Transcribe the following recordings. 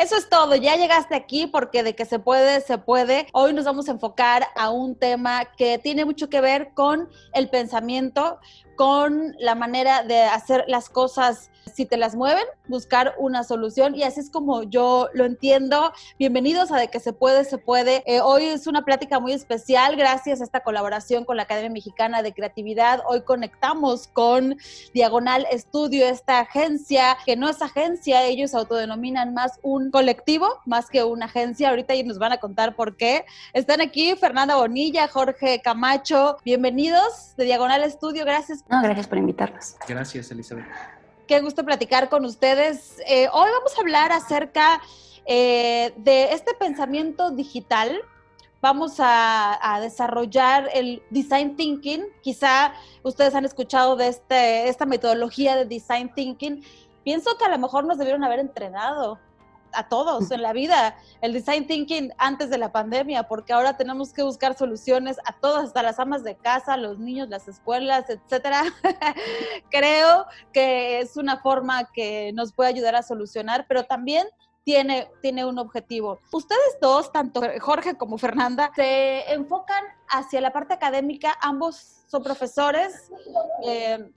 Eso es todo, ya llegaste aquí porque de que se puede, se puede. Hoy nos vamos a enfocar a un tema que tiene mucho que ver con el pensamiento, con la manera de hacer las cosas si te las mueven, buscar una solución y así es como yo lo entiendo. Bienvenidos a De que se puede, se puede. Eh, hoy es una plática muy especial gracias a esta colaboración con la Academia Mexicana de Creatividad. Hoy conectamos con Diagonal Estudio, esta agencia que no es agencia, ellos autodenominan más un colectivo, más que una agencia. Ahorita nos van a contar por qué. Están aquí Fernanda Bonilla, Jorge Camacho. Bienvenidos de Diagonal Estudio. Gracias no, gracias por invitarnos. Gracias, Elizabeth. Qué gusto platicar con ustedes. Eh, hoy vamos a hablar acerca eh, de este pensamiento digital. Vamos a, desarrollar el design thinking. Quizá ustedes han escuchado de este, esta metodología de design thinking. Pienso que a lo mejor nos debieron haber entrenado a todos en la vida el design thinking antes de la pandemia, porque ahora tenemos que buscar soluciones a todas, hasta las amas de casa, los niños, las escuelas, etcétera. Creo que es una forma que nos puede ayudar a solucionar, pero también tiene, tiene un objetivo. Ustedes dos, tanto Jorge como Fernanda, se enfocan hacia la parte académica, ambos son profesores. Eh,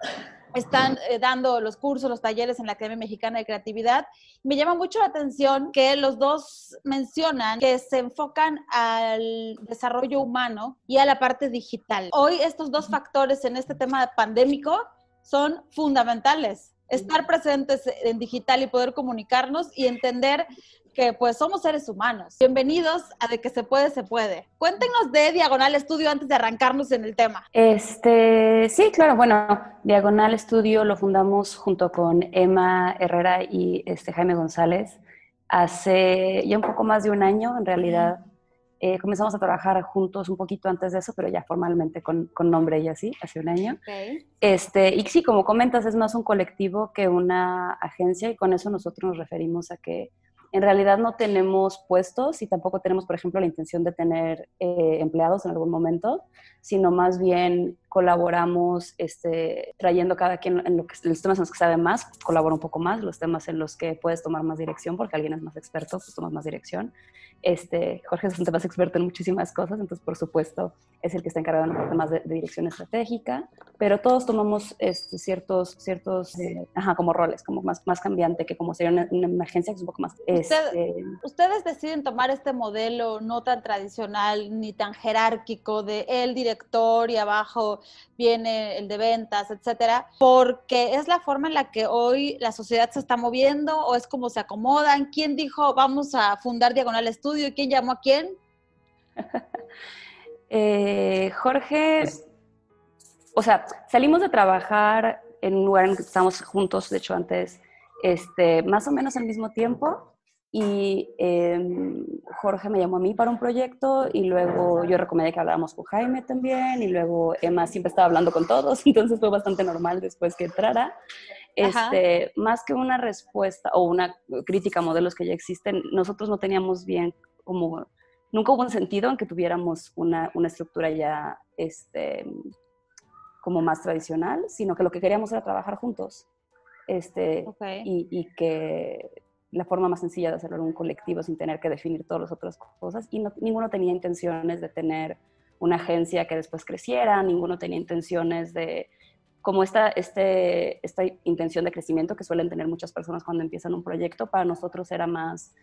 están eh, dando los cursos, los talleres en la Academia Mexicana de Creatividad. Me llama mucho la atención que los dos mencionan que se enfocan al desarrollo humano y a la parte digital. Hoy estos dos factores en este tema pandémico son fundamentales. Estar presentes en digital y poder comunicarnos y entender que pues somos seres humanos. Bienvenidos a De que se puede, se puede. Cuéntenos de Diagonal Estudio antes de arrancarnos en el tema. Este, sí, claro, bueno, Diagonal Estudio lo fundamos junto con Emma Herrera y este, Jaime González hace ya un poco más de un año, en realidad. Eh, comenzamos a trabajar juntos un poquito antes de eso, pero ya formalmente con, con nombre y así, hace un año. Este, y sí, como comentas, es más un colectivo que una agencia y con eso nosotros nos referimos a que en realidad no tenemos puestos y tampoco tenemos, por ejemplo, la intención de tener eh, empleados en algún momento, sino más bien colaboramos este, trayendo cada quien en lo que, los temas en los que sabe más, colabora un poco más, los temas en los que puedes tomar más dirección, porque alguien es más experto, pues tomas más dirección. Este, Jorge es un más experto en muchísimas cosas, entonces por supuesto es el que está encargado en la parte más de, dirección estratégica, pero todos tomamos este, ciertos, ciertos eh, ajá, como roles, como más, más cambiante que como sería una, agencia que es un poco más... Este, ustedes deciden tomar este modelo no tan tradicional ni tan jerárquico de el director y abajo viene el de ventas, etcétera, porque es la forma en la que hoy la sociedad se está moviendo o es como se acomodan. ¿Quién dijo vamos a fundar Diagonal Estudio y quién llamó a quién? Eh, Jorge, o sea, salimos de trabajar en un lugar en el que estábamos juntos, de hecho antes, este, más o menos al mismo tiempo y em, Jorge me llamó a mí para un proyecto y luego yo recomendé que habláramos con Jaime también y luego Emma siempre estaba hablando con todos, entonces fue bastante normal después que entrara. Este, más que una respuesta o una crítica a modelos que ya existen, nosotros no teníamos bien como, nunca hubo un sentido en que tuviéramos una, una estructura ya este, como más tradicional, sino que lo que queríamos era trabajar juntos. Este, y, y que la forma más sencilla de hacerlo en un colectivo sin tener que definir todas las otras cosas. Y ninguno tenía intenciones de tener una agencia que después creciera, ninguno tenía intenciones de, como esta, este, esta intención de crecimiento que suelen tener muchas personas cuando empiezan un proyecto, para nosotros era más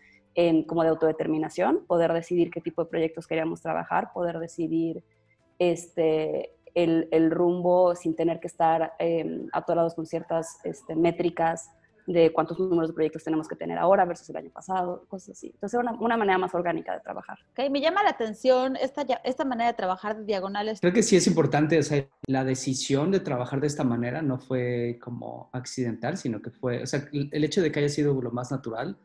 como de autodeterminación, poder decidir qué tipo de proyectos queríamos trabajar, poder decidir este, el, el rumbo sin tener que estar eh, atorados con ciertas este, métricas de cuántos números de proyectos tenemos que tener ahora versus el año pasado, cosas así. Entonces, una, una manera más orgánica de trabajar. Okay, me llama la atención esta, esta manera de trabajar de diagonales. Creo que sí es importante, o sea, la decisión de trabajar de esta manera no fue como accidental, sino que fue, o sea, el hecho de que haya sido lo más natural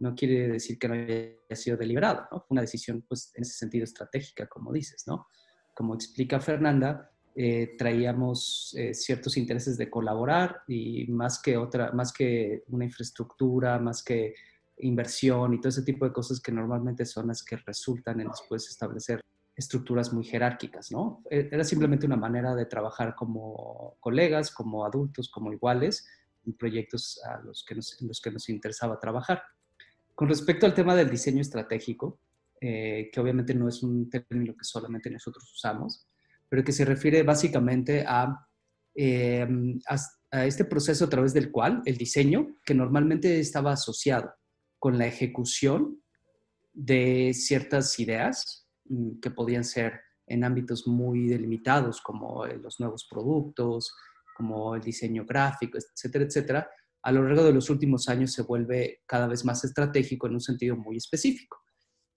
no quiere decir que no haya sido deliberado, ¿no? Fue una decisión, pues, en ese sentido estratégica, como dices, ¿no? Como explica Fernanda, eh, traíamos eh, ciertos intereses de colaborar y más que otra, más que una infraestructura, más que inversión y todo ese tipo de cosas que normalmente son las que resultan en después establecer estructuras muy jerárquicas, ¿no? E, era simplemente una manera de trabajar como colegas, como adultos, como iguales, en proyectos a los que nos, en los que nos interesaba trabajar. con respecto al tema del diseño estratégico, eh, que obviamente no es un término que solamente nosotros usamos, pero que se refiere básicamente a, em, a, este proceso a través del cual el diseño, que normalmente estaba asociado con la ejecución de ciertas ideas mm, que podían ser en ámbitos muy delimitados como eh, los nuevos productos, como el diseño gráfico, etcétera, etcétera, a lo largo de los últimos años se vuelve cada vez más estratégico en un sentido muy específico.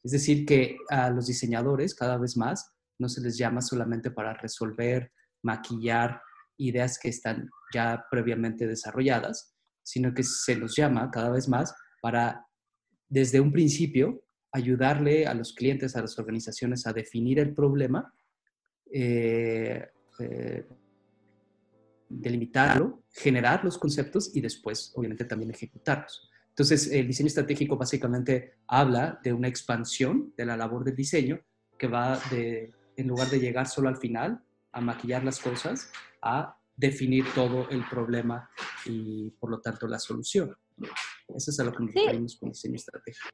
Es decir, que a los diseñadores cada vez más no se les llama solamente para resolver, maquillar ideas que están ya previamente desarrolladas, sino que se los llama cada vez más para, desde un principio, ayudarle a los clientes, a las organizaciones a definir el problema, eh, eh, delimitarlo, generar los conceptos y después, obviamente, también ejecutarlos. Entonces, el diseño estratégico básicamente habla de una expansión de la labor del diseño que va de, en lugar de llegar solo al final, a maquillar las cosas, a definir todo el problema y, por lo tanto, la solución. Eso es a lo que nos referimos con diseño estratégico.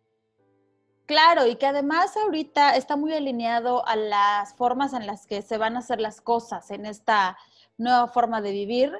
Claro, y que además ahorita está muy alineado a las formas en las que se van a hacer las cosas en esta nueva forma de vivir,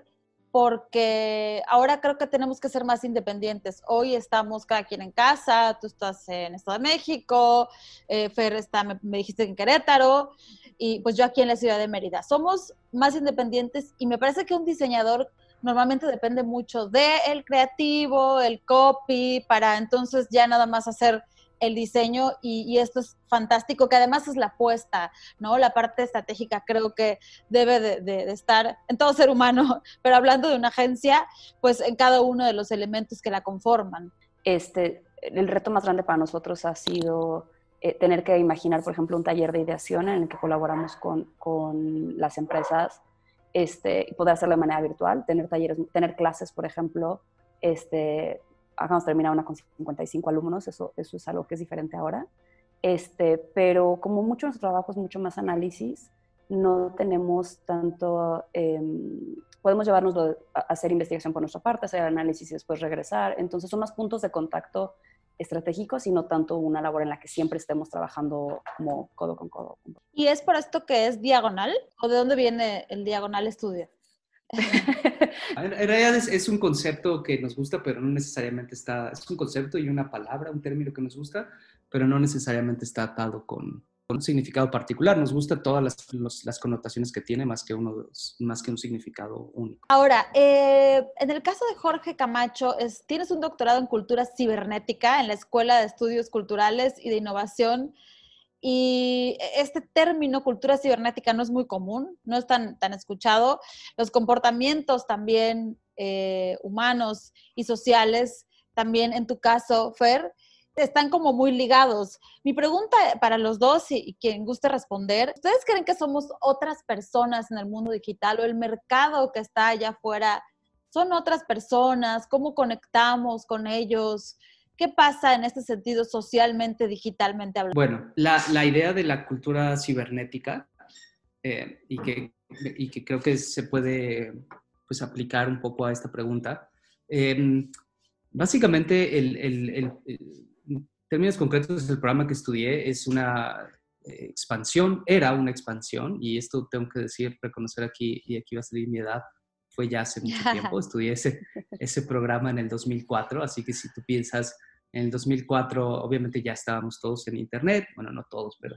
porque ahora creo que tenemos que ser más independientes. Hoy estamos cada quien en casa, tú estás en Estado de México, eh, Fer está, me, me dijiste en Querétaro, y pues yo aquí en la ciudad de Mérida. Somos más independientes y me parece que un diseñador normalmente depende mucho del creativo, el copy, para entonces ya nada más hacer el diseño y, esto es fantástico, que además es la apuesta, ¿no? La parte estratégica creo que debe de, estar en todo ser humano, pero hablando de una agencia, pues en cada uno de los elementos que la conforman. Este, el reto más grande para nosotros ha sido eh, tener que imaginar, por ejemplo, un taller de ideación en el que colaboramos con, con las empresas este, y poder hacerlo de manera virtual, tener talleres, tener clases, por ejemplo, este, acabamos de terminar una con 55 alumnos, eso, eso es algo que es diferente ahora. Este, pero como mucho nuestro trabajo es mucho más análisis, no tenemos tanto, em, podemos llevarnos a hacer investigación por nuestra parte, hacer análisis y después regresar. Entonces son más puntos de contacto estratégicos y no tanto una labor en la que siempre estemos trabajando como codo con codo. ¿Y es por esto que es diagonal? ¿O de dónde viene el diagonal estudio? en realidad es, un concepto que nos gusta, pero no necesariamente está, es un concepto y una palabra, un término que nos gusta, pero no necesariamente está atado con, un significado particular. Nos gusta todas las, connotaciones que tiene más que, uno, más que un significado único. Ahora, eh, en el caso de Jorge Camacho, es, tienes un doctorado en cultura cibernética en la Escuela de Estudios Culturales y de Innovación y este término cultura cibernética no es muy común, no es tan, tan escuchado. Los comportamientos también eh, humanos y sociales, también en tu caso, Fer, están como muy ligados. Mi pregunta para los dos y, y, quien guste responder, ¿ustedes creen que somos otras personas en el mundo digital o el mercado que está allá afuera son otras personas? ¿Cómo conectamos con ellos? ¿Qué pasa en este sentido socialmente, digitalmente hablando? Bueno, la, la idea de la cultura cibernética eh, y, que, y, que, creo que se puede pues, aplicar un poco a esta pregunta. Em, básicamente, el, el, en términos concretos, el programa que estudié es una eh, expansión, era una expansión, y esto tengo que decir, reconocer aquí, y aquí va a salir mi edad, fue ya hace mucho tiempo, estudié ese, ese programa en el 2004, así que si tú piensas en el 2004, obviamente ya estábamos todos en Internet, bueno, no todos, pero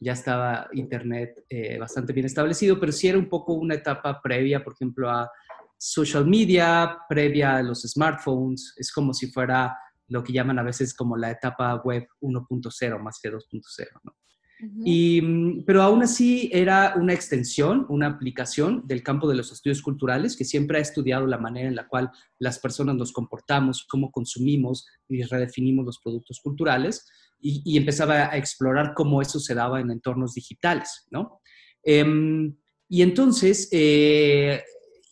ya estaba Internet eh, bastante bien establecido, pero sí era un poco una etapa previa, por ejemplo, a social media, previa a los smartphones, es como si fuera lo que llaman a veces como la etapa web 1.0 más que 2.0, ¿no? Mm, pero aún así era una extensión, una aplicación del campo de los estudios culturales que siempre ha estudiado la manera en la cual las personas nos comportamos, cómo consumimos y redefinimos los productos culturales y, empezaba a explorar cómo eso se daba en entornos digitales, ¿no? Em, y entonces, eh,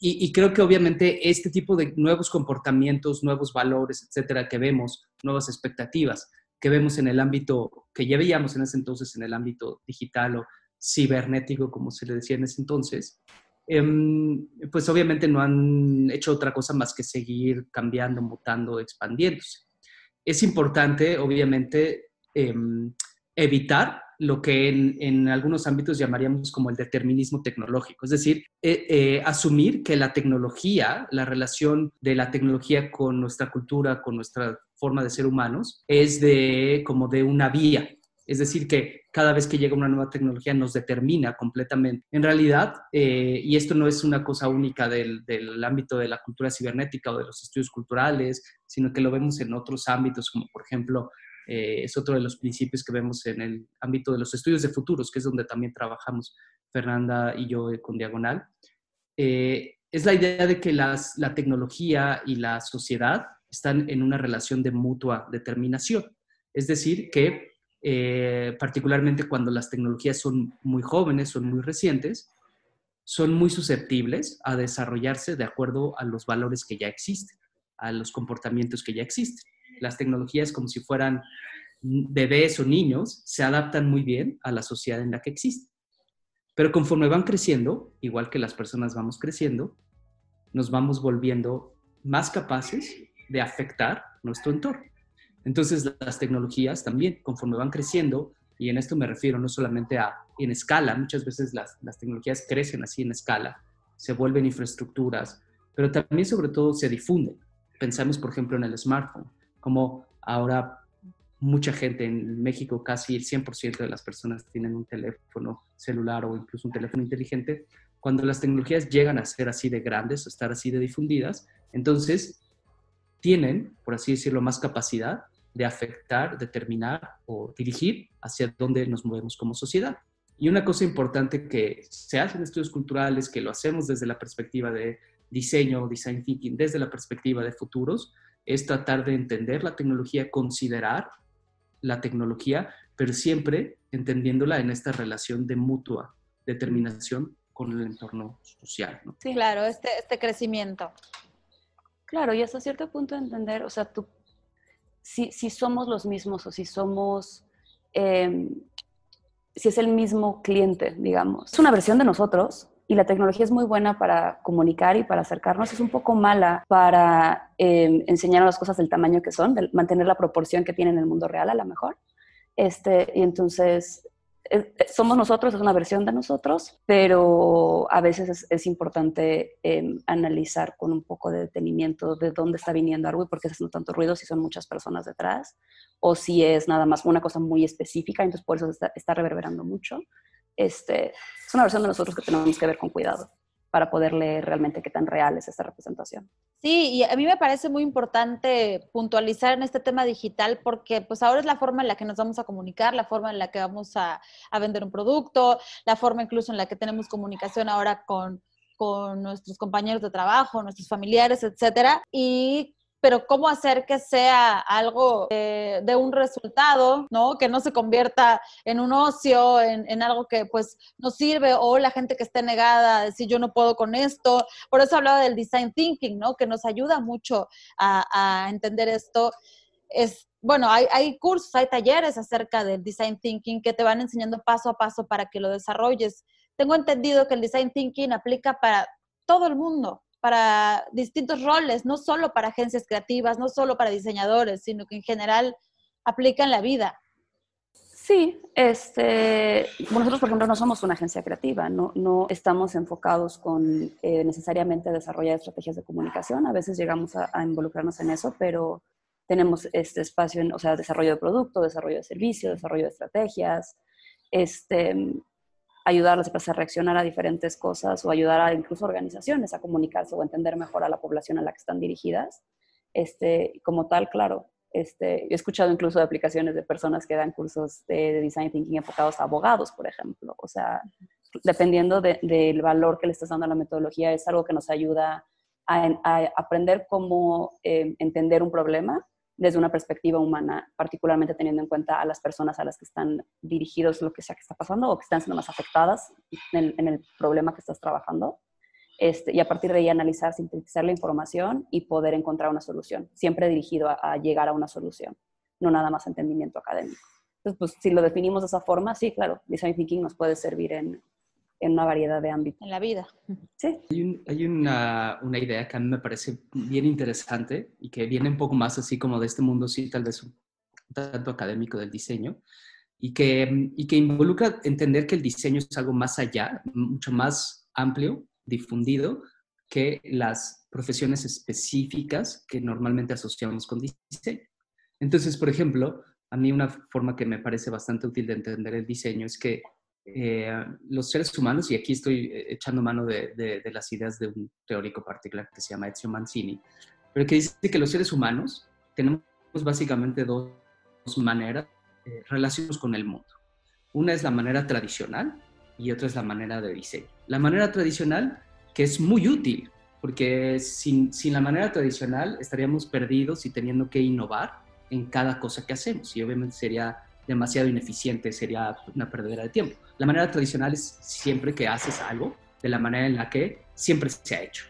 y, y, creo que obviamente este tipo de nuevos comportamientos, nuevos valores, etcétera, que vemos, nuevas expectativas, que vemos en el ámbito, que ya veíamos en ese entonces en el ámbito digital o cibernético, como se le decía en ese entonces, em, pues obviamente no han hecho otra cosa más que seguir cambiando, mutando, expandiéndose. es importante, obviamente, em, evitar lo que en, algunos ámbitos llamaríamos como el determinismo tecnológico, es decir, eh, eh, asumir que la tecnología, la relación de la tecnología con nuestra cultura, con nuestra forma de ser humanos, es de como de una vía, es decir, que cada vez que llega una nueva tecnología nos determina completamente. En realidad, eh, y esto no es una cosa única del, del, ámbito de la cultura cibernética o de los estudios culturales, sino que lo vemos en otros ámbitos, como por ejemplo eh, es otro de los principios que vemos en el ámbito de los estudios de futuros, que es donde también trabajamos Fernanda y yo eh, con Diagonal. Eh, es la idea de que la tecnología y la sociedad están en una relación de mutua determinación. Es decir, que particularmente cuando las tecnologías son muy jóvenes, son muy recientes, son muy susceptibles a desarrollarse de acuerdo a los valores que ya existen, a los comportamientos que ya existen las tecnologías como si fueran bebés o niños, se adaptan muy bien a la sociedad en la que existen. Pero conforme van creciendo, igual que las personas vamos creciendo, nos vamos volviendo más capaces de afectar nuestro entorno. Entonces las tecnologías también, conforme van creciendo, y en esto me refiero no solamente a en escala, muchas veces las, las tecnologías crecen así en escala, se vuelven infraestructuras, pero también sobre todo se difunden. Pensamos, por ejemplo, en el smartphone como ahora mucha gente en México, casi el 100% de las personas tienen un teléfono celular o incluso un teléfono inteligente, cuando las tecnologías llegan a ser así de grandes, a estar así de difundidas, entonces tienen, por así decirlo, más capacidad de afectar, determinar o dirigir hacia dónde nos movemos como sociedad. Y una cosa importante que se hace en estudios culturales, que lo hacemos desde la perspectiva de diseño, design thinking, desde la perspectiva de futuros, es tratar de entender la tecnología, considerar la tecnología, pero siempre entendiéndola en esta relación de mutua determinación con el entorno social. Sí, claro, este, este crecimiento. Claro, y hasta cierto punto entender, o sea, tú, si, si somos los mismos o si somos, em, si es el mismo cliente, digamos, es una versión de nosotros, y la tecnología es muy buena para comunicar y para acercarnos, es un poco mala para eh, enseñar las cosas del tamaño que son, mantener la proporción que tiene en el mundo real a lo mejor. Este, y entonces somos nosotros, es una versión de nosotros, pero a veces es, importante em, analizar con un poco de detenimiento de dónde está viniendo algo y por qué está haciendo tanto ruido, si son muchas personas detrás o si es nada más una cosa muy específica, entonces por eso está, está reverberando mucho. Este, es una versión de nosotros que tenemos que ver con cuidado para poder leer realmente qué tan real es esta representación. Sí, y a mí me parece muy importante puntualizar en este tema digital porque pues ahora es la forma en la que nos vamos a comunicar, la forma en la que vamos a, vender un producto, la forma incluso en la que tenemos comunicación ahora con, con nuestros compañeros de trabajo, nuestros familiares, etcétera. Y pero cómo hacer que sea algo eh, de un resultado, ¿no? Que no se convierta en un ocio, en, algo que pues no sirve o la gente que esté negada a decir yo no puedo con esto. Por eso hablaba del design thinking, ¿no? Que nos ayuda mucho a, entender esto. Es, bueno, hay, hay, cursos, hay talleres acerca del design thinking que te van enseñando paso a paso para que lo desarrolles. Tengo entendido que el design thinking aplica para todo el mundo, para distintos roles, no solo para agencias creativas, no solo para diseñadores, sino que en general aplica en la vida. Sí, este, nosotros por ejemplo no somos una agencia creativa, no, no estamos enfocados con eh, necesariamente desarrollar estrategias de comunicación, a veces llegamos a, a, involucrarnos en eso, pero tenemos este espacio en, o sea, desarrollo de producto, desarrollo de servicio, desarrollo de estrategias, este, ayudarlas a reaccionar a diferentes cosas o ayudar a incluso organizaciones a comunicarse o entender mejor a la población a la que están dirigidas. Este, como tal, claro, este, he escuchado incluso de aplicaciones de personas que dan cursos de, design thinking enfocados a abogados, por ejemplo. O sea, dependiendo del valor que le estás dando a la metodología, es algo que nos ayuda a, aprender cómo eh, entender un problema desde una perspectiva humana, particularmente teniendo en cuenta a las personas a las que están dirigidos lo que sea que está pasando o que están siendo más afectadas en, el problema que estás trabajando. Este, y a partir de ahí analizar, sintetizar la información y poder encontrar una solución, siempre dirigido a, llegar a una solución, no nada más entendimiento académico. Entonces, pues si lo definimos de esa forma, sí, claro, Design Thinking nos puede servir en, en una variedad de ámbitos. En la vida. Sí. Hay, una, una, idea que a mí me parece bien interesante y que viene un poco más así como de este mundo, sí, tal vez un tanto académico del diseño, y que, y que involucra entender que el diseño es algo más allá, mucho más amplio, difundido, que las profesiones específicas que normalmente asociamos con diseño. Entonces, por ejemplo, a mí una forma que me parece bastante útil de entender el diseño es que eh, los seres humanos, y aquí estoy eh, echando mano de, las ideas de un teórico particular que se llama Ezio Mancini, pero que dice que los seres humanos tenemos básicamente dos maneras de relacionarnos con el mundo. Una es la manera tradicional y otra es la manera de diseño. La manera tradicional, que es muy útil, porque sin, sin la manera tradicional estaríamos perdidos y teniendo que innovar en cada cosa que hacemos y obviamente sería demasiado ineficiente, sería una perdedera de tiempo. La manera tradicional es siempre que haces algo de la manera en la que siempre se ha hecho.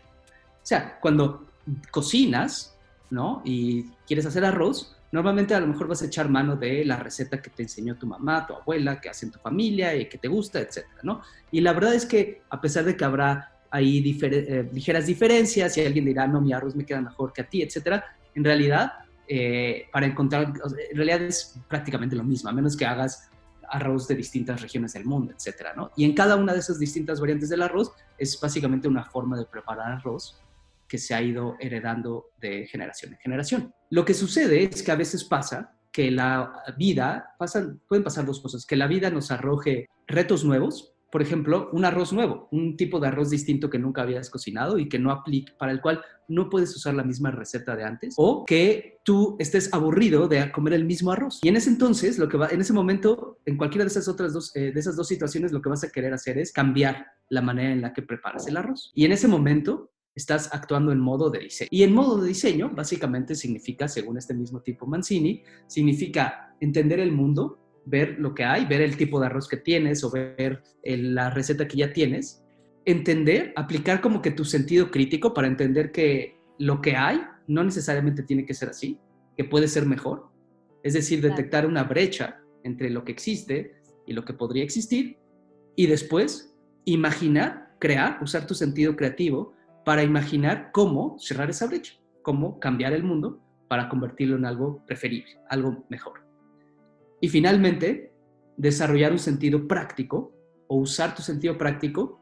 O sea, cuando cocinas, ¿no? Y quieres hacer arroz, normalmente a lo mejor vas a echar mano de la receta que te enseñó tu mamá, tu abuela, que hace en tu familia y que te gusta, etcétera, ¿no? Y la verdad es que a pesar de que habrá ahí eh, ligeras diferencias y alguien dirá, no, mi arroz me queda mejor que a ti, etcétera, en realidad eh, para encontrar, en realidad es prácticamente lo mismo, a menos que hagas arroz de distintas regiones del mundo, etcétera, ¿no? Y en cada una de esas distintas variantes del arroz es básicamente una forma de preparar arroz que se ha ido heredando de generación en generación. Lo que sucede es que a veces pasa que la vida, pueden pasar dos cosas, que la vida nos arroje retos nuevos, por ejemplo, un arroz nuevo, un tipo de arroz distinto que nunca habías cocinado y que no aplica, para el cual no puedes usar la misma receta de antes, o que tú estés aburrido de comer el mismo arroz. Y en ese entonces, lo que va, en ese momento, en cualquiera de esas otras dos, eh, de esas dos situaciones, lo que vas a querer hacer es cambiar la manera en la que preparas el arroz. Y en ese momento, estás actuando en modo de diseño. Y en modo de diseño, básicamente significa, según este mismo tipo Mancini, significa entender el mundo ver lo que hay, ver el tipo de arroz que tienes o ver la receta que ya tienes, entender, aplicar como que tu sentido crítico para entender que lo que hay no necesariamente tiene que ser así, que puede ser mejor. Es decir, detectar una brecha entre lo que existe y lo que podría existir y después imaginar, crear, usar tu sentido creativo para imaginar cómo cerrar esa brecha, cómo cambiar el mundo para convertirlo en algo preferible, algo mejor. Y finalmente, desarrollar un sentido práctico o usar tu sentido práctico,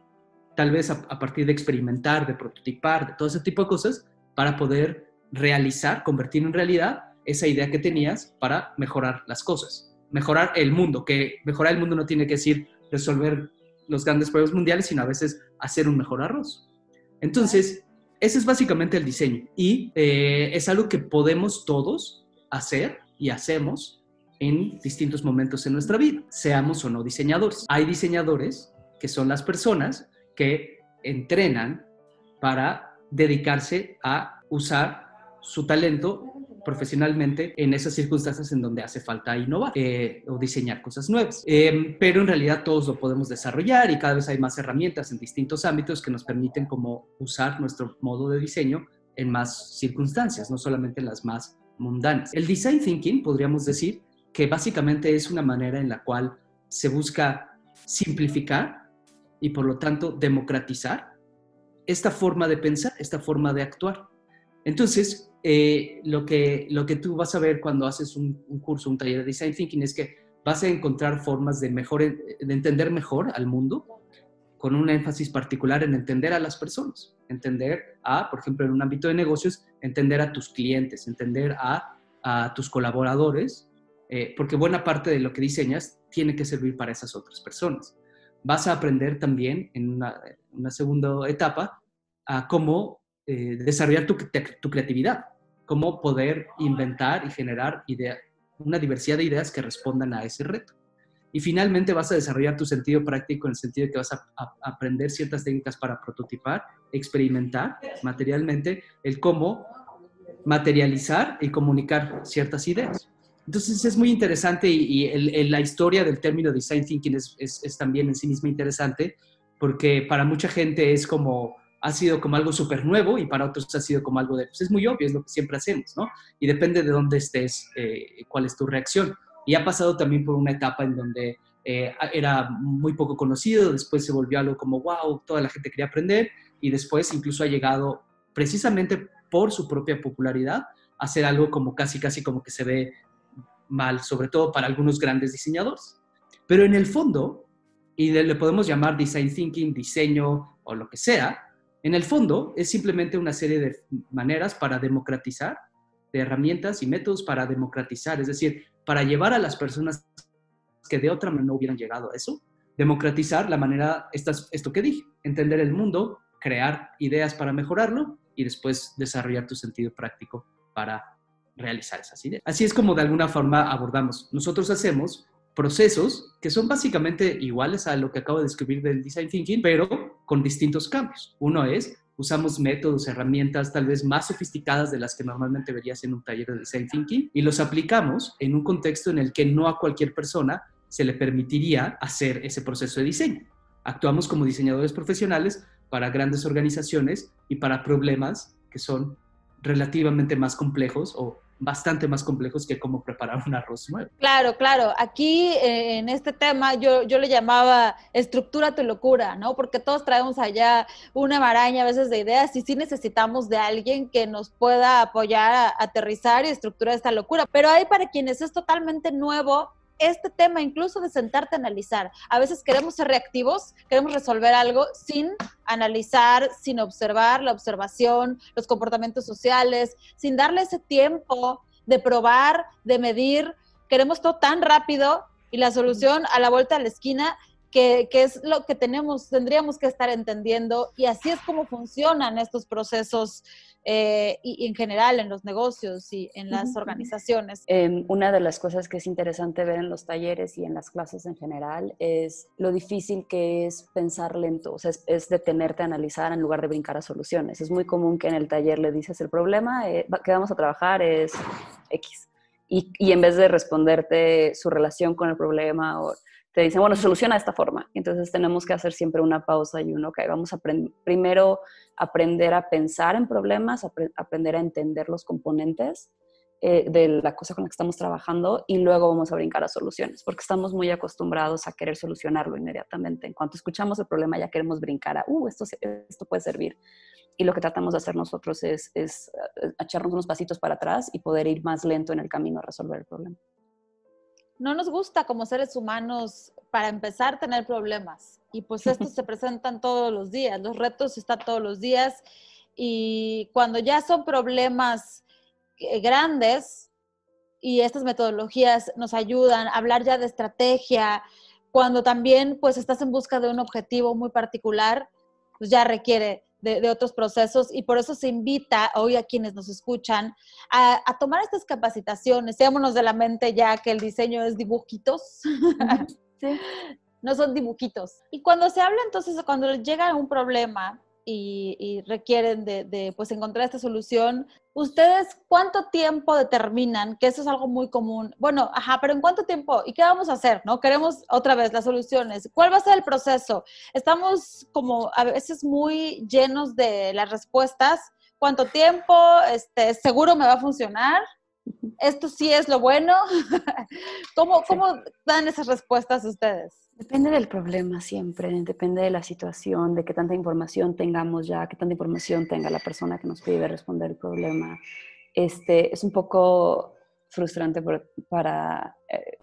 tal vez a, partir de experimentar, de prototipar, de todo ese tipo de cosas, para poder realizar, convertir en realidad esa idea que tenías para mejorar las cosas, mejorar el mundo, que mejorar el mundo no tiene que decir resolver los grandes problemas mundiales, sino a veces hacer un mejor arroz. Entonces, ese es básicamente el diseño y eh, es algo que podemos todos hacer y hacemos en distintos momentos en nuestra vida, seamos o no diseñadores. Hay diseñadores que son las personas que entrenan para dedicarse a usar su talento profesionalmente en esas circunstancias en donde hace falta innovar eh, o diseñar cosas nuevas. Em, pero en realidad todos lo podemos desarrollar y cada vez hay más herramientas en distintos ámbitos que nos permiten como usar nuestro modo de diseño en más circunstancias, no solamente en las más mundanas. El design thinking, podríamos decir, que básicamente es una manera en la cual se busca simplificar y por lo tanto democratizar esta forma de pensar, esta forma de actuar. Entonces, eh, lo, que, lo que tú vas a ver cuando haces un, curso, un taller de Design Thinking es que vas a encontrar formas de, entender mejor al mundo con un énfasis particular en entender a las personas, entender a, por ejemplo, en un ámbito de negocios, entender a tus clientes, entender a tus colaboradores eh, porque buena parte de lo que diseñas tiene que servir para esas otras personas. Vas a aprender también en una, segunda etapa a cómo eh, desarrollar tu, creatividad, cómo poder inventar y generar una diversidad de ideas que respondan a ese reto. Y finalmente vas a desarrollar tu sentido práctico en el sentido de que vas a, aprender ciertas técnicas para prototipar, experimentar materialmente el cómo materializar y comunicar ciertas ideas. Entonces es muy interesante y, la historia del término design thinking es, también en sí misma interesante porque para mucha gente es como, ha sido como algo súper nuevo y para otros ha sido como algo de, pues es muy obvio, es lo que siempre hacemos, ¿no? Y depende de dónde estés, eh, cuál es tu reacción. Y ha pasado también por una etapa en donde eh, era muy poco conocido, después se volvió algo como, wow, toda la gente quería aprender y después incluso ha llegado precisamente por su propia popularidad a ser algo como casi, casi como que se ve mal, sobre todo para algunos grandes diseñadores. Pero en el fondo, y le, podemos llamar design thinking, diseño o lo que sea, en el fondo es simplemente una serie de maneras para democratizar, de herramientas y métodos para democratizar, es decir, para llevar a las personas que de otra manera no hubieran llegado a eso, democratizar la manera, esto que dije, entender el mundo, crear ideas para mejorarlo y después desarrollar tu sentido práctico para realizar esas ideas. Así es como de alguna forma abordamos. Nosotros hacemos procesos que son básicamente iguales a lo que acabo de describir del design thinking, pero con distintos cambios. Uno es, usamos métodos, herramientas tal vez más sofisticadas de las que normalmente verías en un taller de design thinking y los aplicamos en un contexto en el que no a cualquier persona se le permitiría hacer ese proceso de diseño. Actuamos como diseñadores profesionales para grandes organizaciones y para problemas que son relativamente más complejos o bastante más complejos que cómo preparar un arroz nuevo. Claro, claro. Aquí eh, en este tema yo, yo le llamaba estructura tu locura, ¿no? Porque todos traemos allá una maraña a veces de ideas y sí necesitamos de alguien que nos pueda apoyar a aterrizar y estructurar esta locura. Pero hay para quienes es totalmente nuevo este tema incluso de sentarte a analizar. A veces queremos ser reactivos, queremos resolver algo sin analizar, sin observar la observación, los comportamientos sociales, sin darle ese tiempo de probar, de medir. Queremos todo tan rápido y la solución a la vuelta de la esquina que, que, es lo que tenemos, tendríamos que estar entendiendo y así es como funcionan estos procesos eh, y, en general en los negocios y en las organizaciones. Em, una de las cosas que es interesante ver en los talleres y en las clases en general es lo difícil que es pensar lento, o sea, es, detenerte a analizar en lugar de brincar a soluciones. Es muy común que en el taller le dices el problema eh, que vamos a trabajar es X. Y, y, en vez de responderte su relación con el problema o te dicen, bueno, se soluciona de esta forma. Entonces tenemos que hacer siempre una pausa y uno, ok, vamos a primero aprender a pensar en problemas, aprender a entender los componentes eh, de la cosa con la que estamos trabajando y luego vamos a brincar a soluciones, porque estamos muy acostumbrados a querer solucionarlo inmediatamente. En cuanto escuchamos el problema ya queremos brincar a, uh, esto, esto puede servir. Y lo que tratamos de hacer nosotros es, es eh, echarnos unos pasitos para atrás y poder ir más lento en el camino a resolver el problema no nos gusta como seres humanos, para empezar, tener problemas. Y pues estos se presentan todos los días, los retos están todos los días. Y cuando ya son problemas eh, grandes y estas metodologías nos ayudan a hablar ya de estrategia, cuando también pues estás en busca de un objetivo muy particular, pues ya requiere de, otros procesos y por eso se invita hoy a quienes nos escuchan a, tomar estas capacitaciones. Seámonos de la mente ya que el diseño es dibujitos. no son dibujitos. Y cuando se habla entonces, cuando llega un problema y, requieren de, pues encontrar esta solución. ¿Ustedes cuánto tiempo determinan? Que eso es algo muy común. Bueno, ajá, pero ¿en cuánto tiempo? ¿Y qué vamos a hacer? ¿No? Queremos otra vez las soluciones. ¿Cuál va a ser el proceso? Estamos como a veces muy llenos de las respuestas. ¿Cuánto tiempo? Este, ¿Seguro me va a funcionar? ¿Esto sí es lo bueno? ¿Cómo, ¿Cómo dan esas respuestas ustedes? Depende del problema siempre, depende de la situación, de qué tanta información tengamos ya, qué tanta información tenga la persona que nos pide responder el problema. Este, es un poco frustrante para eh,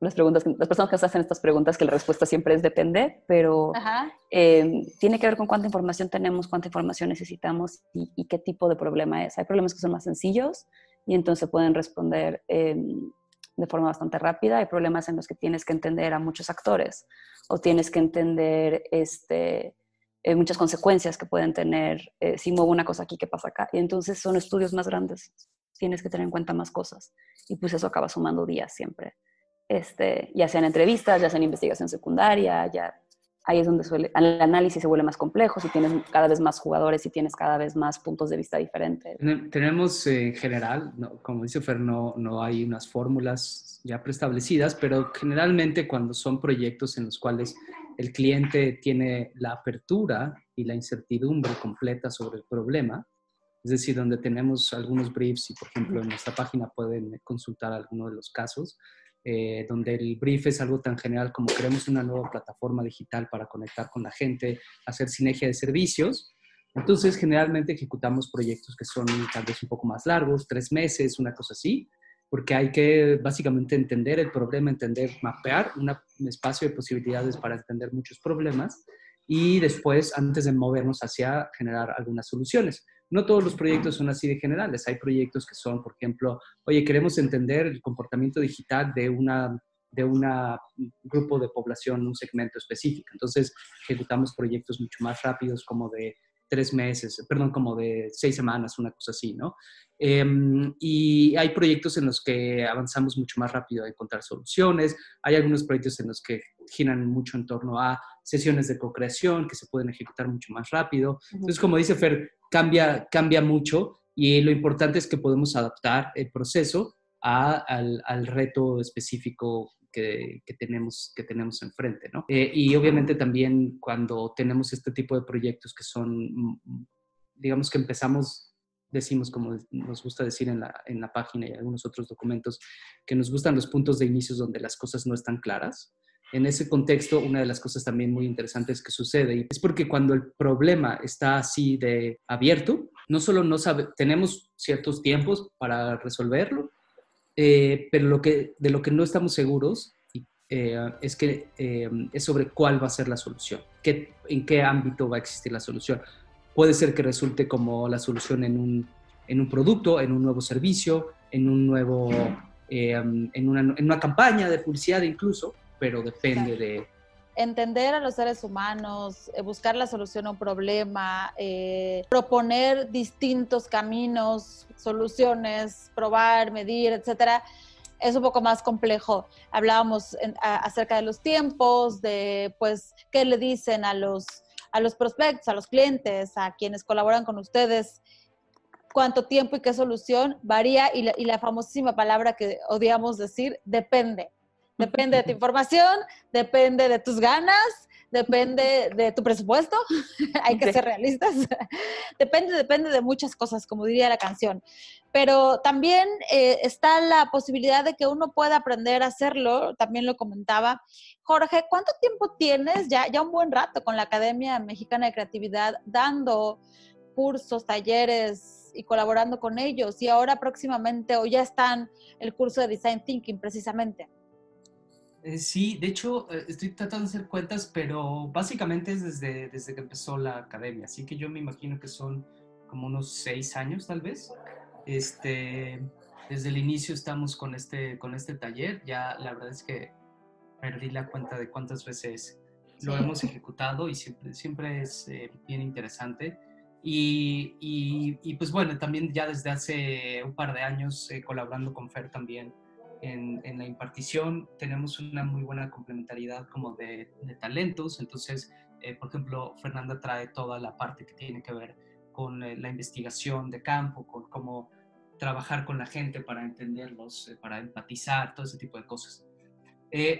las, preguntas, las personas que hacen estas preguntas, que la respuesta siempre es depende, pero em, tiene que ver con cuánta información tenemos, cuánta información necesitamos y, qué tipo de problema es. Hay problemas que son más sencillos y entonces pueden responder em, de forma bastante rápida. Hay problemas en los que tienes que entender a muchos actores o tienes que entender este, eh, muchas consecuencias que pueden tener eh, si muevo una cosa aquí, ¿qué pasa acá? Y entonces son estudios más grandes, tienes que tener en cuenta más cosas. Y pues eso acaba sumando días siempre. Este, ya sean entrevistas, ya sean investigación secundaria, ya ahí es donde suele, el análisis se vuelve más complejo, si tienes cada vez más jugadores y tienes cada vez más puntos de vista diferentes. Tenemos eh, en general, como dice Fer, no, no hay unas fórmulas ya preestablecidas, pero generalmente cuando son proyectos en los cuales el cliente tiene la apertura y la incertidumbre completa sobre el problema, es decir, donde tenemos algunos briefs y, por ejemplo, en nuestra página pueden consultar algunos de los casos, eh, donde el brief es algo tan general como queremos una nueva plataforma digital para conectar con la gente, hacer sinergia de servicios. Entonces, generalmente ejecutamos proyectos que son tal vez un poco más largos, tres meses, una cosa así, porque hay que básicamente entender el problema, entender, mapear un espacio de posibilidades para entender muchos problemas y después, antes de movernos hacia generar algunas soluciones. No todos los proyectos son así de generales. Hay proyectos que son, por ejemplo, oye, queremos entender el comportamiento digital de una de un grupo de población, un segmento específico. Entonces, ejecutamos proyectos mucho más rápidos, como de tres meses, perdón, como de seis semanas, una cosa así, ¿no? Em, y hay proyectos en los que avanzamos mucho más rápido a encontrar soluciones, hay algunos proyectos en los que giran mucho en torno a sesiones de co-creación que se pueden ejecutar mucho más rápido. Entonces, como dice Fer, cambia, cambia mucho y lo importante es que podemos adaptar el proceso al, al, reto específico que, que, tenemos, que tenemos enfrente, ¿no? Eh, y obviamente también cuando tenemos este tipo de proyectos que son, mm, digamos que empezamos, decimos como nos gusta decir en la, en la página y algunos otros documentos, que nos gustan los puntos de inicio donde las cosas no están claras. En ese contexto, una de las cosas también muy interesantes que sucede es porque cuando el problema está así de abierto, no solo no sabe, tenemos ciertos tiempos para resolverlo, eh, pero lo que, de lo que no estamos seguros eh, es que eh, es sobre cuál va a ser la solución, qué, en qué ámbito va a existir la solución. Puede ser que resulte como la solución en un, en un producto, en un nuevo servicio, en un nuevo, en, una, en una campaña de publicidad incluso, pero depende de, entender a los seres humanos, buscar la solución a un problema, proponer distintos caminos soluciones, probar, medir, etcétera, es un poco más complejo. Hablábamos acerca de los tiempos, de pues qué le dicen a los a los prospectos, a los clientes, a quienes colaboran con ustedes, cuánto tiempo y qué solución varía y la, y la famosísima palabra que odiamos decir, depende. Depende de tu información, depende de tus ganas, depende de tu presupuesto, hay que ser realistas, depende, depende de muchas cosas, como diría la canción. Pero también eh, está la posibilidad de que uno pueda aprender a hacerlo, también lo comentaba. Jorge, ¿cuánto tiempo tienes ya, ya un buen rato con la Academia Mexicana de Creatividad dando cursos, talleres y colaborando con ellos? Y ahora próximamente, o ya están el curso de Design Thinking precisamente. Eh, sí, de hecho, eh, estoy tratando de hacer cuentas, pero básicamente es desde, desde que empezó la academia, así que yo me imagino que son como unos seis años tal vez. Este, desde el inicio estamos con este, con este taller, ya la verdad es que perdí la cuenta de cuántas veces lo hemos ejecutado y siempre, siempre es eh, bien interesante. Y, y, y, pues bueno, también ya desde hace un par de años colaborando con Fer también en, la impartición tenemos una muy buena complementariedad como de, talentos. Entonces, eh, por ejemplo, Fernanda trae toda la parte que tiene que ver con eh, la investigación de campo, con cómo trabajar con la gente para entenderlos, eh, para empatizar, todo ese tipo de cosas.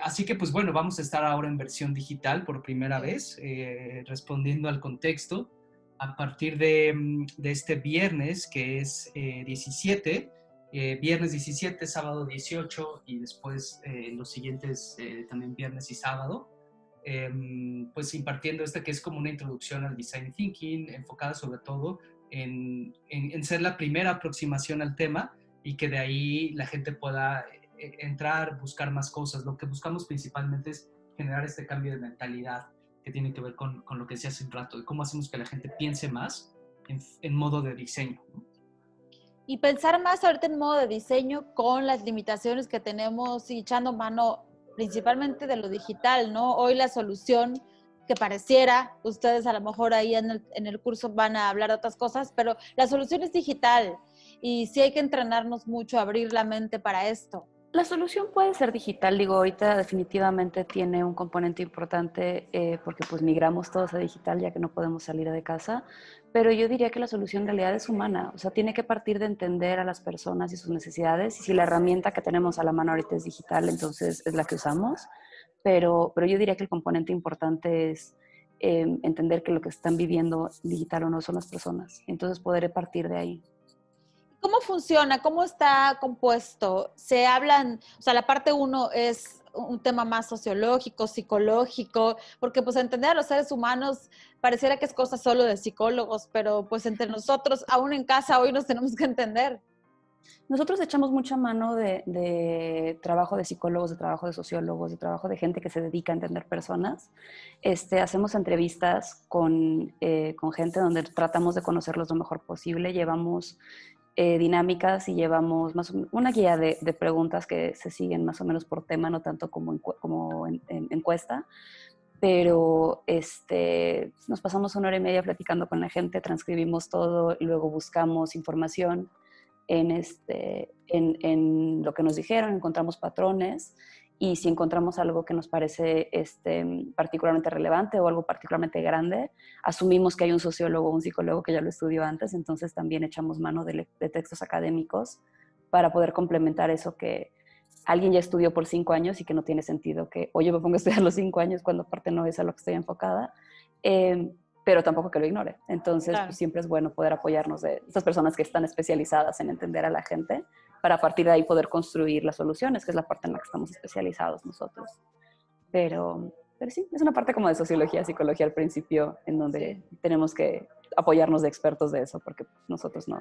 así que, pues bueno, vamos a estar ahora en versión digital por primera vez, respondiendo al contexto. A partir de, mm, de este viernes, que es 17, eh, viernes 17, sábado 18 y después eh, los siguientes eh, también viernes y sábado, em, pues impartiendo esta que es como una introducción al design thinking, enfocada sobre todo en, en, ser la primera aproximación al tema y que de ahí la gente pueda entrar, buscar más cosas. Lo que buscamos principalmente es generar este cambio de mentalidad que tiene que ver con, con lo que decía hace un rato, de cómo hacemos que la gente piense más en, modo de diseño. Y pensar más ahorita en modo de diseño con las limitaciones que tenemos y echando mano principalmente de lo digital, ¿no? Hoy la solución que pareciera, ustedes a lo mejor ahí en el, en el curso van a hablar de otras cosas, pero la solución es digital y sí hay que entrenarnos mucho, abrir la mente para esto. La solución puede ser digital, digo, ahorita definitivamente tiene un componente importante eh, porque pues migramos todos a digital ya que no podemos salir de casa, pero yo diría que la solución en realidad es humana, o sea, tiene que partir de entender a las personas y sus necesidades y si la herramienta que tenemos a la mano ahorita es digital, entonces es la que usamos, pero, pero yo diría que el componente importante es em, entender que lo que están viviendo digital o no son las personas, entonces poder partir de ahí. ¿Cómo funciona? ¿Cómo está compuesto? Se hablan, o sea, la parte uno es un tema más sociológico, psicológico, porque pues entender a los seres humanos pareciera que es cosa solo de psicólogos, pero pues entre nosotros, aún en casa, hoy nos tenemos que entender. Nosotros echamos mucha mano de, trabajo de psicólogos, de trabajo de sociólogos, de trabajo de gente que se dedica a entender personas. Este, hacemos entrevistas con, eh, con gente donde tratamos de conocerlos lo mejor posible. Llevamos eh, dinámicas y llevamos más una guía de, preguntas que se siguen más o menos por tema, no tanto como, como en, encuesta, pero este, nos pasamos una hora y media platicando con la gente, transcribimos todo y luego buscamos información en, este, en, en lo que nos dijeron, encontramos patrones y si encontramos algo que nos parece este, particularmente relevante o algo particularmente grande, asumimos que hay un sociólogo o un psicólogo que ya lo estudió antes, entonces también echamos mano de, textos académicos para poder complementar eso que alguien ya estudió por cinco años y que no tiene sentido que, oye, me pongo a estudiar los cinco años cuando aparte no es a lo que estoy enfocada, em, pero tampoco que lo ignore. Entonces, pues, siempre es bueno poder apoyarnos de estas personas que están especializadas en entender a la gente para a partir de ahí poder construir las soluciones, que es la parte en la que estamos especializados nosotros. Pero, pero sí, es una parte como de sociología, psicología al principio, en donde tenemos que apoyarnos de expertos de eso, porque nosotros no,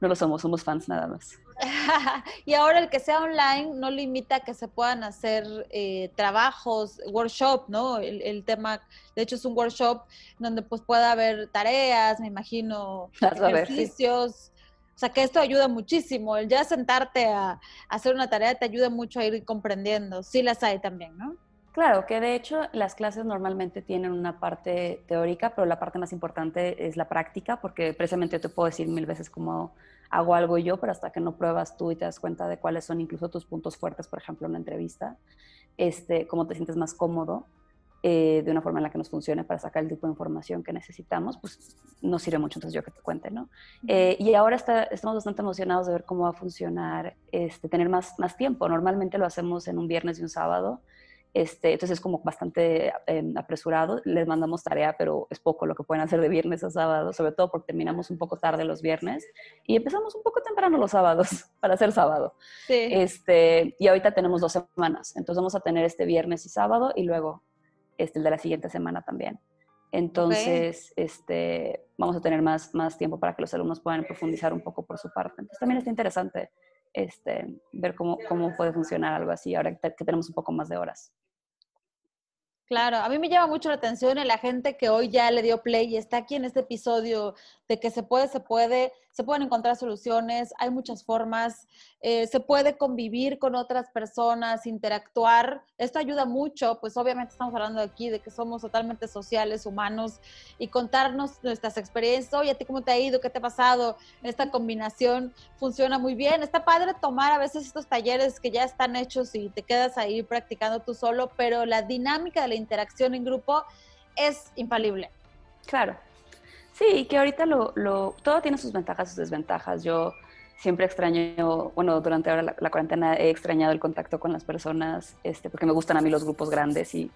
no lo somos, somos fans nada más. y ahora el que sea online no limita que se puedan hacer eh, trabajos, workshop, ¿no? El, el, tema, de hecho es un workshop donde pues pueda haber tareas, me imagino, ejercicios. O sea, que esto ayuda muchísimo. El ya sentarte a, hacer una tarea te ayuda mucho a ir comprendiendo. Sí las hay también, ¿no? Claro, que de hecho las clases normalmente tienen una parte teórica, pero la parte más importante es la práctica, porque precisamente yo te puedo decir mil veces cómo hago algo yo, pero hasta que no pruebas tú y te das cuenta de cuáles son incluso tus puntos fuertes, por ejemplo, en una entrevista, este, cómo te sientes más cómodo, eh, de una forma en la que nos funcione para sacar el tipo de información que necesitamos, pues nos sirve mucho, entonces yo que te cuente, ¿no? Eh, y ahora está, estamos bastante emocionados de ver cómo va a funcionar, este, tener más, más tiempo. Normalmente lo hacemos en un viernes y un sábado, este, entonces es como bastante em, apresurado. Les mandamos tarea, pero es poco lo que pueden hacer de viernes a sábado, sobre todo porque terminamos un poco tarde los viernes y empezamos un poco temprano los sábados para hacer sábado. Sí. Este, y ahorita tenemos dos semanas, entonces vamos a tener este viernes y sábado y luego este, el de la siguiente semana también. Entonces, este, vamos a tener más, más tiempo para que los alumnos puedan profundizar un poco por su parte. Entonces, también está interesante este, ver cómo, cómo puede funcionar algo así ahora que tenemos un poco más de horas. Claro, a mí me llama mucho la atención la gente que hoy ya le dio play y está aquí en este episodio de que se puede, se puede, se pueden encontrar soluciones, hay muchas formas, eh, se puede convivir con otras personas, interactuar. Esto ayuda mucho, pues obviamente estamos hablando aquí de que somos totalmente sociales, humanos, y contarnos nuestras experiencias. Oye, ¿a ti cómo te ha ido? ¿Qué te ha pasado? Esta combinación funciona muy bien. Está padre tomar a veces estos talleres que ya están hechos y te quedas ahí practicando tú solo, pero la dinámica de la interacción en grupo es infalible. Claro, Sí, que ahorita lo, lo, todo tiene sus ventajas sus desventajas. Yo siempre extraño, bueno, durante ahora la, cuarentena he extrañado el contacto con las personas, este, porque me gustan a mí los grupos grandes, y,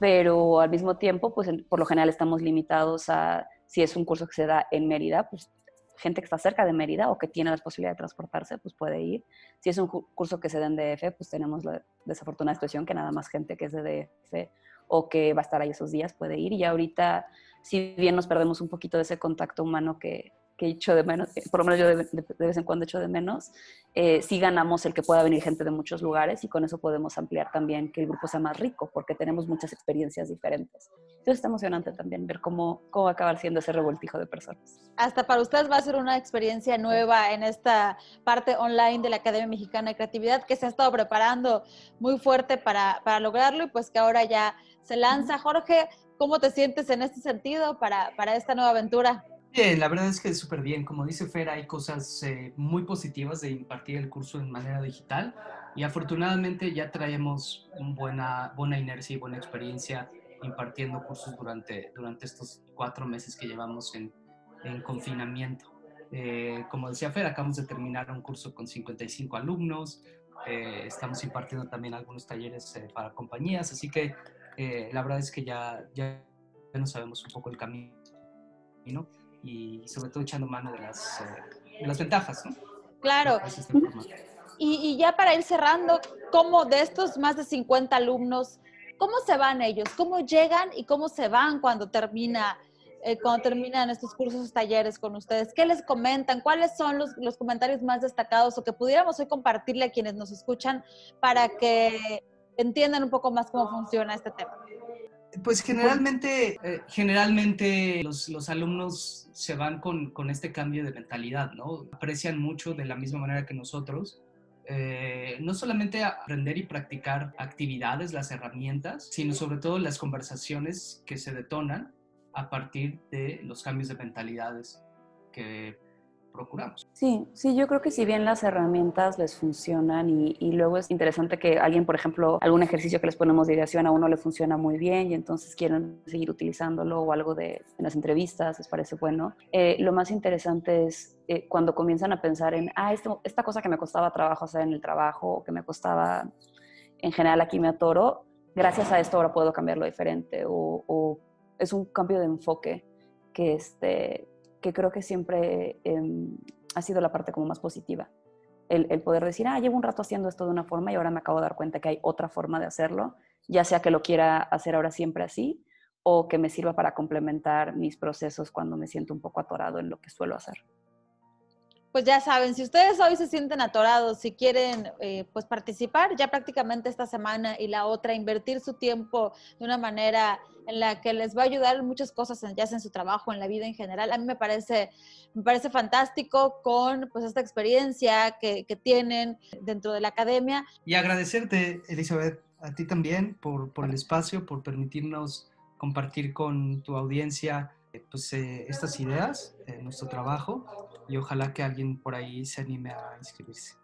pero al mismo tiempo, pues por lo general estamos limitados a, si es un curso que se da en Mérida, pues gente que está cerca de Mérida o que tiene la posibilidad de transportarse, pues puede ir. Si es un curso que se da en DF, pues tenemos la desafortunada situación que nada más gente que es de DF o que va a estar ahí esos días puede ir. Y ahorita si bien nos perdemos un poquito de ese contacto humano que, que echo de menos, eh, por lo menos yo de, vez en cuando echo de menos, eh, sí ganamos el que pueda venir gente de muchos lugares y con eso podemos ampliar también que el grupo sea más rico porque tenemos muchas experiencias diferentes. Entonces está emocionante también ver cómo, cómo va a acabar siendo ese revoltijo de personas. Hasta para ustedes va a ser una experiencia nueva en esta parte online de la Academia Mexicana de Creatividad que se ha estado preparando muy fuerte para, para lograrlo y pues que ahora ya se lanza. Jorge, ¿Cómo te sientes en este sentido para, para esta nueva aventura? Bien, la verdad es que súper bien. Como dice Fer, hay cosas eh, muy positivas de impartir el curso en manera digital y afortunadamente ya traemos buena, buena inercia y buena experiencia impartiendo cursos durante, durante estos cuatro meses que llevamos en, en confinamiento. Eh, como decía Fer, acabamos de terminar un curso con 55 alumnos, eh, estamos impartiendo también algunos talleres para compañías, así que eh, la verdad es que ya, ya no sabemos un poco el camino y sobre todo echando mano de las, eh, las ventajas, ¿no? Claro. Y, y, ya para ir cerrando, ¿cómo de estos más de 50 alumnos, cómo se van ellos? ¿Cómo llegan y cómo se van cuando termina eh, cuando terminan estos cursos, talleres con ustedes? ¿Qué les comentan? ¿Cuáles son los, los, comentarios más destacados o que pudiéramos hoy compartirle a quienes nos escuchan para que entiendan un poco más cómo funciona este tema? Pues generalmente, eh, generalmente los, los, alumnos se van con, con, este cambio de mentalidad, ¿no? Aprecian mucho de la misma manera que nosotros. Eh, no solamente aprender y practicar actividades, las herramientas, sino sobre todo las conversaciones que se detonan a partir de los cambios de mentalidades que procuramos. Sí, sí, yo creo que si bien las herramientas les funcionan y, luego es interesante que alguien, por ejemplo, algún ejercicio que les ponemos de ideación a uno le funciona muy bien y entonces quieren seguir utilizándolo o algo de en las entrevistas les parece bueno. Eh, lo más interesante es eh, cuando comienzan a pensar en, ah, esto, esta cosa que me costaba trabajo hacer en el trabajo o que me costaba en general aquí me atoro, gracias a esto ahora puedo cambiarlo diferente o, o es un cambio de enfoque que, este, que creo que siempre eh, ha sido la parte como más positiva. El, el, poder decir, ah, llevo un rato haciendo esto de una forma y ahora me acabo de dar cuenta que hay otra forma de hacerlo, ya sea que lo quiera hacer ahora siempre así o que me sirva para complementar mis procesos cuando me siento un poco atorado en lo que suelo hacer pues ya saben, si ustedes hoy se sienten atorados, si quieren eh, pues participar ya prácticamente esta semana y la otra, invertir su tiempo de una manera en la que les va a ayudar muchas cosas, ya sea en su trabajo, en la vida en general, a mí me parece, me parece fantástico con pues esta experiencia que, que tienen dentro de la academia. Y agradecerte, Elizabeth, a ti también por, por el espacio, por permitirnos compartir con tu audiencia eh, pues, eh, estas ideas, nuestro trabajo y ojalá que alguien por ahí se anime a inscribirse.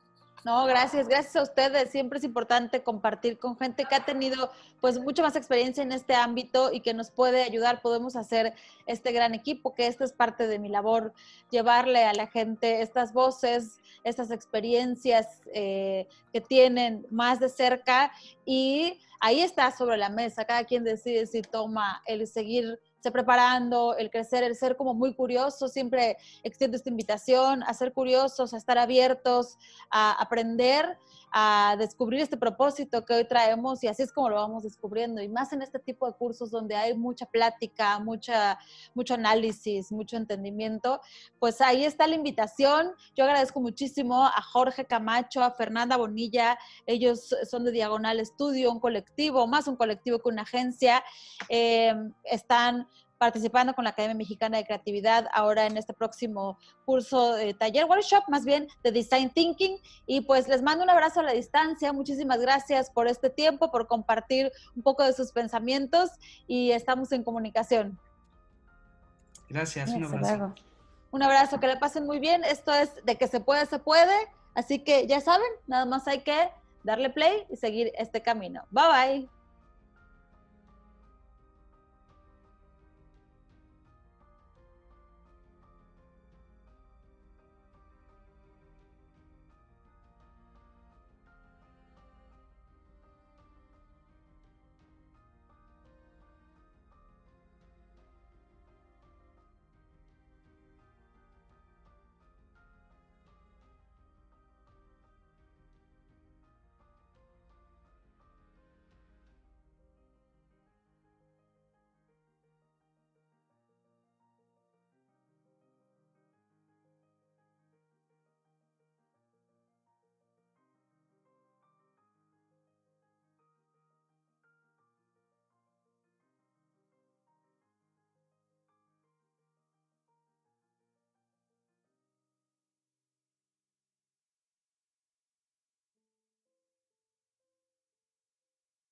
No, gracias, gracias a ustedes. Siempre es importante compartir con gente que ha tenido pues mucha más experiencia en este ámbito y que nos puede ayudar. Podemos hacer este gran equipo, que esta es parte de mi labor, llevarle a la gente estas voces, estas experiencias eh, que tienen más de cerca y ahí está sobre la mesa. Cada quien decide si toma el seguir preparando, el crecer, el ser como muy curioso, siempre extiendo esta invitación a ser curiosos, a estar abiertos, a aprender, a descubrir este propósito que hoy traemos y así es como lo vamos descubriendo. Y más en este tipo de cursos donde hay mucha plática, mucha, mucho análisis, mucho entendimiento, pues ahí está la invitación. Yo agradezco muchísimo a Jorge Camacho, a Fernanda Bonilla, ellos son de Diagonal Estudio, un colectivo, más un colectivo que una agencia. Eh, están participando con la Academia Mexicana de Creatividad ahora en este próximo curso de taller, workshop más bien de Design Thinking. Y pues les mando un abrazo a la distancia. Muchísimas gracias por este tiempo, por compartir un poco de sus pensamientos y estamos en comunicación. Gracias, un abrazo. Un abrazo, que le pasen muy bien. Esto es de que se puede, se puede. Así que ya saben, nada más hay que darle play y seguir este camino. Bye bye.